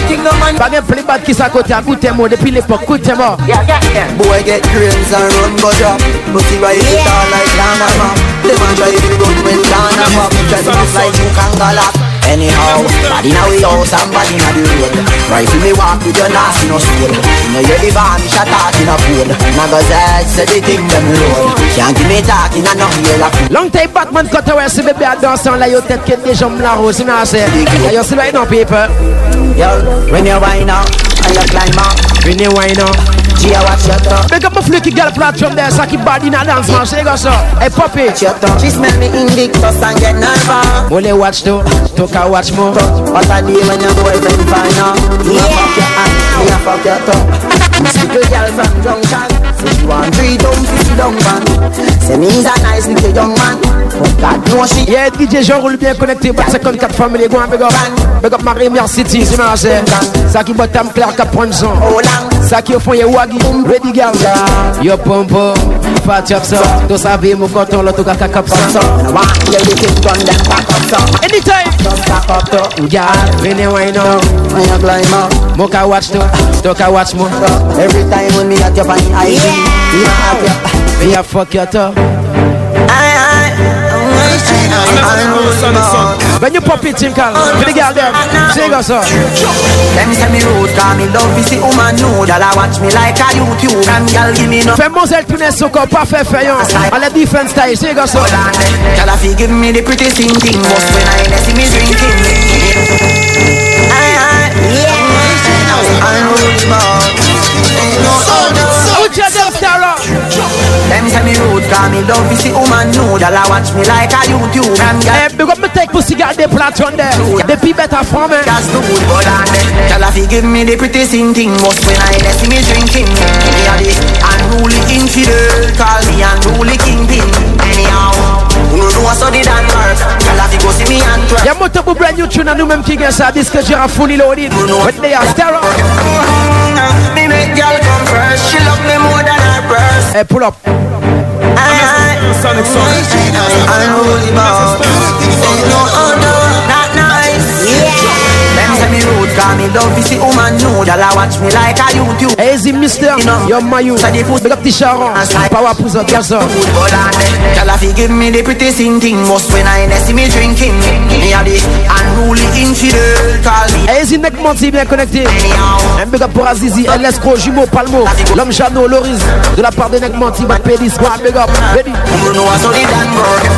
Pas de playback qui s'à côté, à côté moi depuis l'époque, côté mort. Boy get cranes and run go drop. Pussy right it all like Lana Mom Them a try to run when Lana Mom Try to like you can galop Anyhow, body in a way house and body in a the road. Rifle me walk with your nasty no sword You know you're the vanish attack in a code Magazine say the thing them load. Can't give me talking and no hear la Long time Batman cut away, c'est bébé à danser, là, yo tête qui des jambes la rose, c'est assez. Là, yo, c'est là, non, paper. Yo, when you wind up and you climb up? When you wind up Gia watch your tongue. Big up my flicky girl platform there, ça qui body in a dance, man, c'est comme ça. Hey, puppy. Your tongue. She smell me invictus and get nervous. Only watch though, took a watch more. What a day when your boyfriend find out Me a fuck your hand, me a fuck your tongue. This little girl from Junction. Say she want three dumb, fifty dumb man. Say me is a nice little young man. But God know she Yeah, DJ Jean roule bien connecté, but 54 family, go on, big up. Big up Marie Mer City, c'est ma c'est. Ça qui botte tam clair, cap prendre son. Ça qui au fond, y'a wagi, ready girl. Yo pompo, fat chop ça. Tout ça, vie, mon coton, l'auto kaka cap ça. Anytime. Girl, when you wind up, when you climb up, Moka watch too, Toka watch more. Every time when me at your body, I yeah. you have your Me a fuck your toe. When you pop it, Tinkle, for the girl there, sing us up. Them say me rude, cause me love is the woman that I watch me like a YouTube and girl give me no Fais Moselle Tunes encore pas fait fayon. À la different style, sing us up. Girl I fi give me the pretty thing Most when I see me drinking Them say me rude cause me love is the woman nude. I watch me like a YouTube and girl Eh, big up me take pussy girl, they platform there. They be better for me. That's the good but on them I fi give me the pretty sing thing Most when I see me drinking Me a the unruly infidel Call me unruly kingpin Anyhow Who know so the Dan work I fi go see me and twerk. Yeah, motor brand new tune and new mem qui ça disque Jira fully loaded. When they are stereo. Me make girl come first. She love me more than. Hey, pull up. Sonic Sonic. Unruly boss. Ain't no other. Not nice. Yeah. Them say me rude, call me love is the woman nude. Y'all watch me like a YouTube. Easy, mister. Yo, Mayu. Big up the Sharon. Power up, yes, sir. To give me the pretty sing thing. Most when I see me drinking. Me a the unruly infidel. Call me. Easy, neck monty bien connecté. Un big up pour Azizi, Pro, Jumeau, Palmo. L'homme Jano, Loris. De la part de Neck Monty, Bad Pédis, Squad, big up. Ready? Bruno, saw the Dan Burke.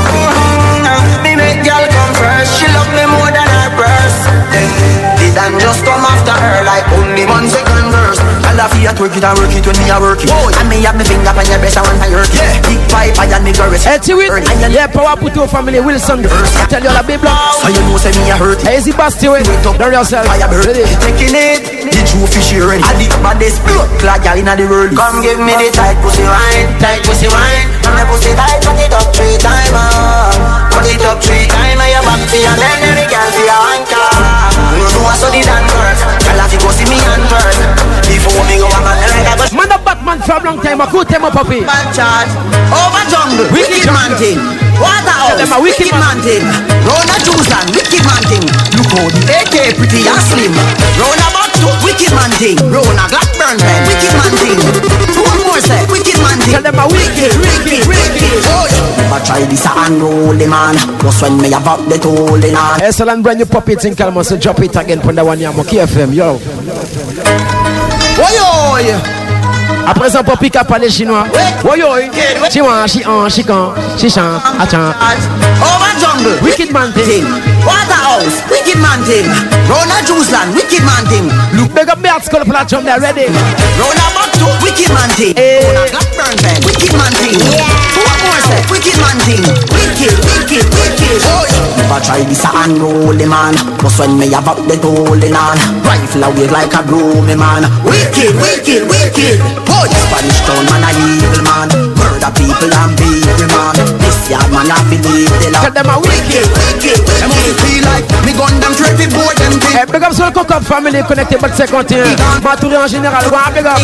Me make girl come first. She love me more than her breast. The just come after her like only one second verse. All of you twerk it and work it when me a work it. And me have me finger on your breast and one for your yeah. Big pipe and me girl Hey, Tiwit. Yeah, power put your family, Wilson. I tell you all a big block. So you know say me a hurt it. Easy, boss, Tiwit. Don't yourself. Ready? Taking it. The true fish here ready. I the baddest blood clad gal inna the world. Come give me the tight pussy wine, tight pussy wine. And me pussy tight, put it up three time, ah. Put it up three time, and your back fi and then every girl fi a anchor. You know I saw the Dan work. Girl have to go see me and first. Before me go, I'm a like a Man, the Batman from long time. I could tell my puppy. Bad charge. Oh, Over jungle. Wicked man thing. Waterhouse. them a wicked man thing. Round a juice land. Wicked man thing. Look how the AK pretty and slim. Round a to wicked man thing. Round a Blackburn pen. Wicked man thing. Two more say. Wicked man thing. Tell them a wicked, wicked, wicked. Oh, Never try this a unruly man. Just when me up the tool in on. Excellent brand new puppy thing, Calma. So drop it again. Put that one here. KFM, yo. Oh, oi, oi. À présent, pick up les chinois. Oui, oui. Chinois, chi an, chi kan, chi chan, achan. Over jungle. Wicked man thing. Waterhouse. Wicked man thing. Round a juice land. Wicked man thing. Look, big up at school platform there, ready. Round a back wicked man thing. Eh. Round a Blackburn pen. Wicked man thing. Try this a unruly man. Just when me have up the tool in on. Rifle away like a gloomy man. Wicked, wicked, wicked. Oh, Spanish town man a evil man. Murder people and. This yard man a fi leave the. Tell them a wicked, wicked. Them only feel like me gun them with board them thing. Hey, eh, big up sur le Coco Family connecté, but c'est continu. Matouré en général, ouais, big up.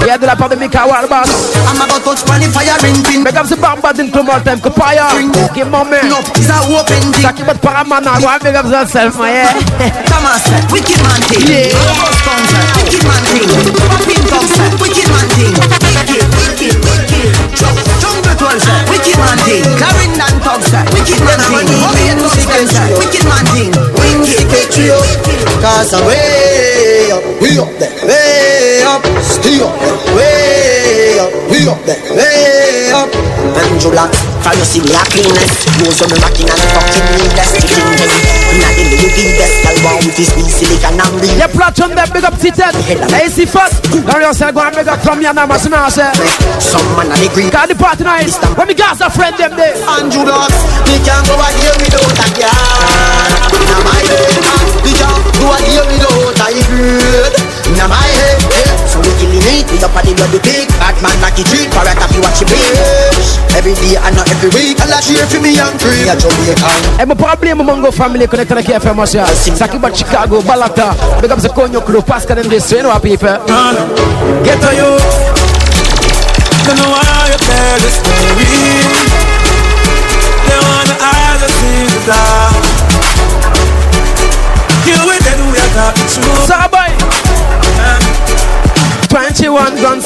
Il y a de la part de Mika Walbas. I'm about to money fire ring pin. Big up the Bamba din tout le time, fire. Give my man. No, it's a open thing. Ça qui bat paramana, ouais, big up yourself, man, yeah. On. Wicked man thing. Yeah. Wicked man thing. Popping sir. Wicked man thing. Wicked, wicked, wicked. Jungle twelve, sir. Wicked man thing. Clarendon tongue, sir. Wicked man thing. Mummy music, sir. Wicked man thing. Wicked, wicked. Cause I'm way up, we up there, way up, stay up there, way we up there, way up. Angela, for you see me a cleanest Use on me rocking and fucking needless Chicken thing Not in the UV best Girl born with this new silicon and real Yeah, platform there, big up Titet. Hey, see first. Now yourself go and big up from your number, see me say. Some man a degree. Cause the party night. When me gas a friend them there. Angela, me can't go a day without a girl. Inna my head Me can't go a day without a girl. Inna my head we killing it We up on the bloody pig Bad man like a treat Parrot happy watch you bitch Every day and not every week I like cheer for me and free A Jamaican eh, Et mon problème, mon Mongo family connected to KFM, monsieur. Ça qui bat Chicago, Balata. Big up the Konyo crew, Pascal and this, you know what people. Get to you.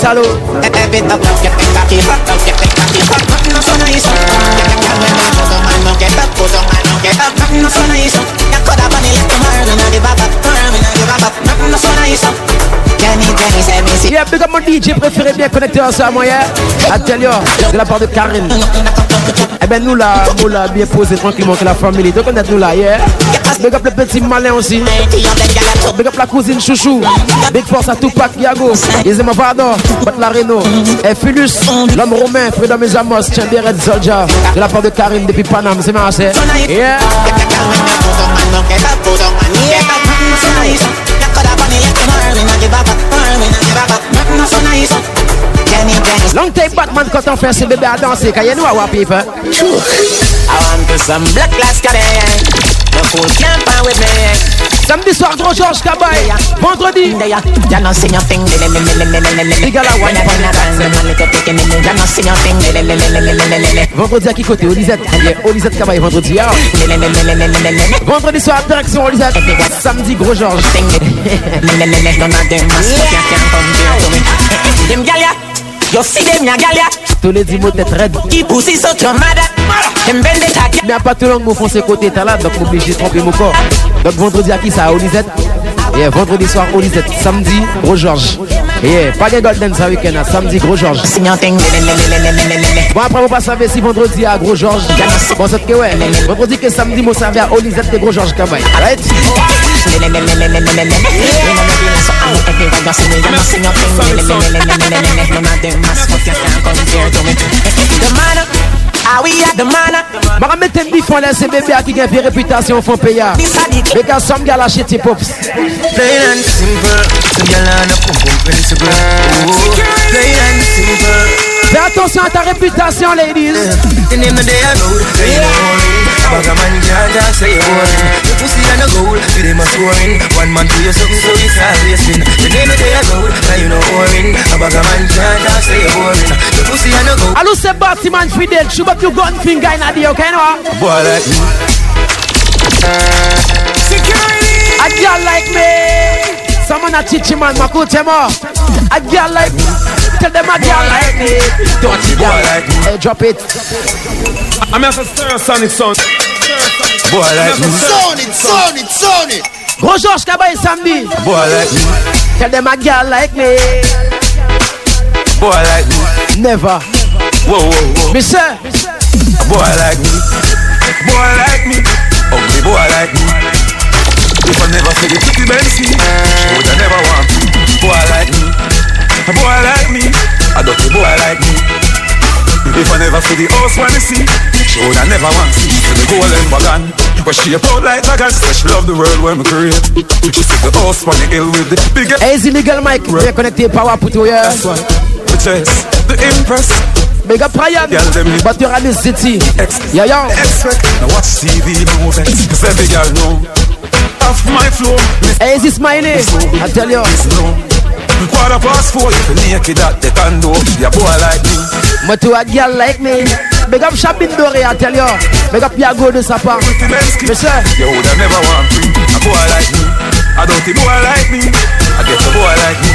21 Gonzalo. Yeah, big up mon DJ préféré bien connecté ensemble, yeah. Atelier, de la part de Karine. Eh ben, nous là, nous là, bien posé tranquillement que la famille. Donc, on est nous là, yeah. Big up le petit malin aussi. Big up la cousine chouchou. Big force à Tupac, Yago. Isema Pardon, Batla Reno. Et Philus, l'homme romain, Freedom is Amos, Champion Red Soldier. De la part de Karine depuis Paname, c'est marché. Yeah. Long time Batman quand on fait ce bébé à danser, quand you know what people. I want to some black glass carry No fool can't find with me. Samedi soir, gros Georges Cabaye. Vendredi. You know see your thing. Les gars, la one Vendredi à qui côté Olisette Olisette Cabaye vendredi ah. Vendredi soir direction Olisette Samedi gros Georges Them gal ya, you see them ya gal ya. Tous les dix mots tête raide Keep pussy so your mother. The tag. Mais pas tout le monde me ces côté là Donc m'oblige de tromper mon corps Donc vendredi à qui ça à Olisette Yeah, vendredi soir Olisette Samedi gros Georges Yeah, pas de golden ça week-end hein. Samedi gros Georges Bon après on passe à Vessi vendredi à gros Georges Bon c'est que ouais Vendredi que samedi moi servi à Olisette et gros Georges Cabaye Right Ah oui, y'a de mana. Mara mette un bifon là, c'est bébé qui a une réputation, faut payer. Les gars, some gars lâcher tes pops. Plain and simple, some gyal on a pum pum principle. Plain and simple. Fais attention à ta réputation, ladies. The name of the road, they know me. Bag a man can't talk, say you're boring. Your pussy on a goal, with him a scoring. One man to you something, so it's always spin. The name of the road, now you know boring. A bag a man can't talk, say you're boring. Your pussy on a goal. Allô, c'est Batman Fidel. Shoot up your gun finger in the okay, no? Boy like me. Security! A girl like me. Someone a teach him man, Maku Temo. A girl like me. Tell them a girl like me. Don't you girl like me. Hey, drop it. I'm a stir sonic sound. Boy like me. Sound it, sound it, sound it. Gros Georges Cabaye samedi. Boy like me. Tell them a girl like me. Boy like me. Never. Whoa, whoa, whoa. Mister. Boy like me. Boy like me. Ugly boy like me. If I never see the pretty Benzie, would I never want me. Boy like me. A boy like me. A dirty boy like me. If I never see the house when I see, would I never want see. See the golden wagon, where she a proud like dragon. Say she love the world when we create. She see the house on the hill with the biggest. Hey, illegal Mike. Bien connecté power pour toi. That's why. The chest, the impress. Big up Ryan. But you're at the city. Yeah, yo. Expect. Now watch TV, no vex. Cause every girl know. Off my flow. Hey, this is my name. I tell you. Quarter past four, if you naked at the condo, your boy like me. But to a girl like me. Big up Shabin Dore, I tell you. Big up Yago de Sapa. Monsieur. You would have never want me. A boy like me. A dirty boy like me. I get a boy like me.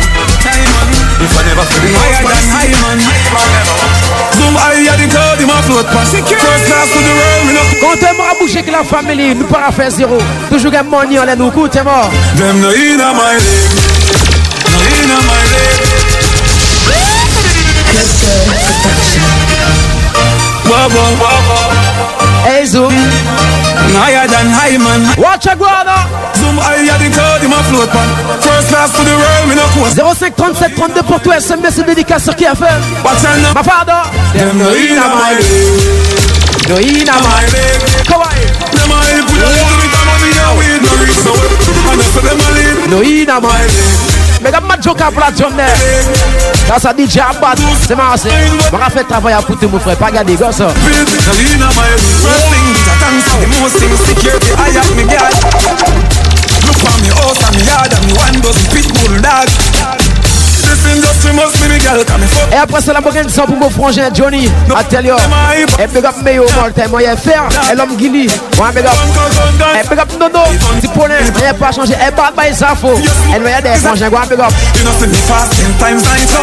If I never feel the Higher than high man. Zoom higher the cloud, him a float past. First class to the world, no Quand t'aimes à bouger que la famille, nous pas faire zéro. Toujours gagne money, on l'a nous coûte, t'es mort. Them no inna my leg. Hey, Zoom. Higher than high man. Watch a guana. Zoom higher the cloud, him a float pan. First class to the world, me no quote. 05 37 32 pour toi, SMS dédicace sur KFM. What's your name? Ma pardon. Them no inna my leg. No inna my leg. Kawaii. Them a a little bit of money no reach no them a my Mega Majoka pour la journée. Grâce à DJ Abad, c'est marrant. On va faire travail à poutre mon frère, pas garder gosse. No inna my leg. First thing is a thanks for the most thing security. I have me girl. Look for me house and me yard and me one dozen pitbull dog. This industry must be me girl, come me fuck. Et après c'est la bonne son pour mon frangin Johnny. I tell you. Et big up Mayo Martin, moi y'a faire. Et l'homme Gilly. Moi big up. Et big up Nono. Si poney, moi y'a pas changé. Et bad by Safo. Et moi y'a des frangins, moi big up. You know see me fasting times nine so.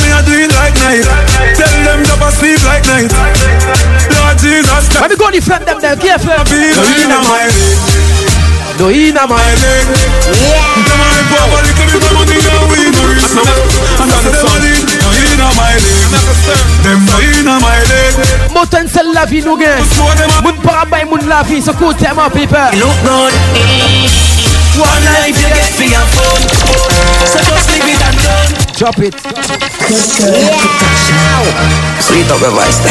Me a do it like night. Tell them to sleep like night. Lord Jesus, Let me go defend them there, careful. No inna my leg. No inna my leg. Them a help over little bit of money and we no reach no way. And that's them a inna my leg. Them no inna my leg. C'est la vie. Moun parabay moun la vie, so cool my people. Look good. One life you get for your phone. So just leave it and done. Drop it. yeah. Sweet up your voice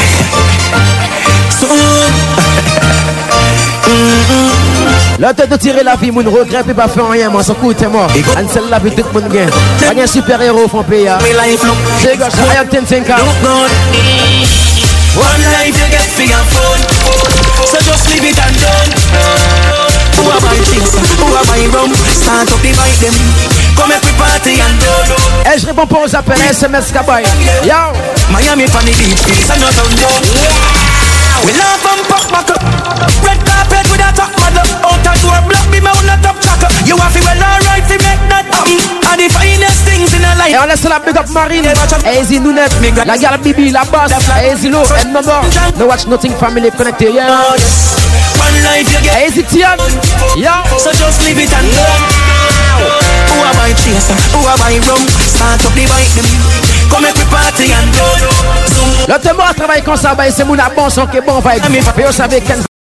mm-hmm. La tête de tirer la vie, moun regret peut pas faire rien, moi, so cool t'es mort. C'est la vie tout le monde gagne. Pas un super héros font payer. C'est gars, ça y a 10 5 ans. One life you get for your phone. So just leave it and done. Who am I chaser? Who am I rum? Start up the bite them. Come make we party and do. Et je réponds pas aux appels SMS Kaboy. Yo! Miami funny beach, peace and not on We laugh and pop back up. Red carpet with a top model. A door block me mount not top chocker. You have to well alright to make that happen. And the finest things in a life. Et on laisse la big up Marine, Easy Nounet, la gare Bibi, la boss, Easy Lo, Ed Mabor, No Watch Nothing Family connecté, yeah. Oh, One life you get. Easy Tian, yo. So just leave it and go. Who am I chaser? Who am I rum? Start up the bike them. Come we party and go. Le témoin travaille comme ça, bah, c'est mon qui est bon vibe. Mais vous savez,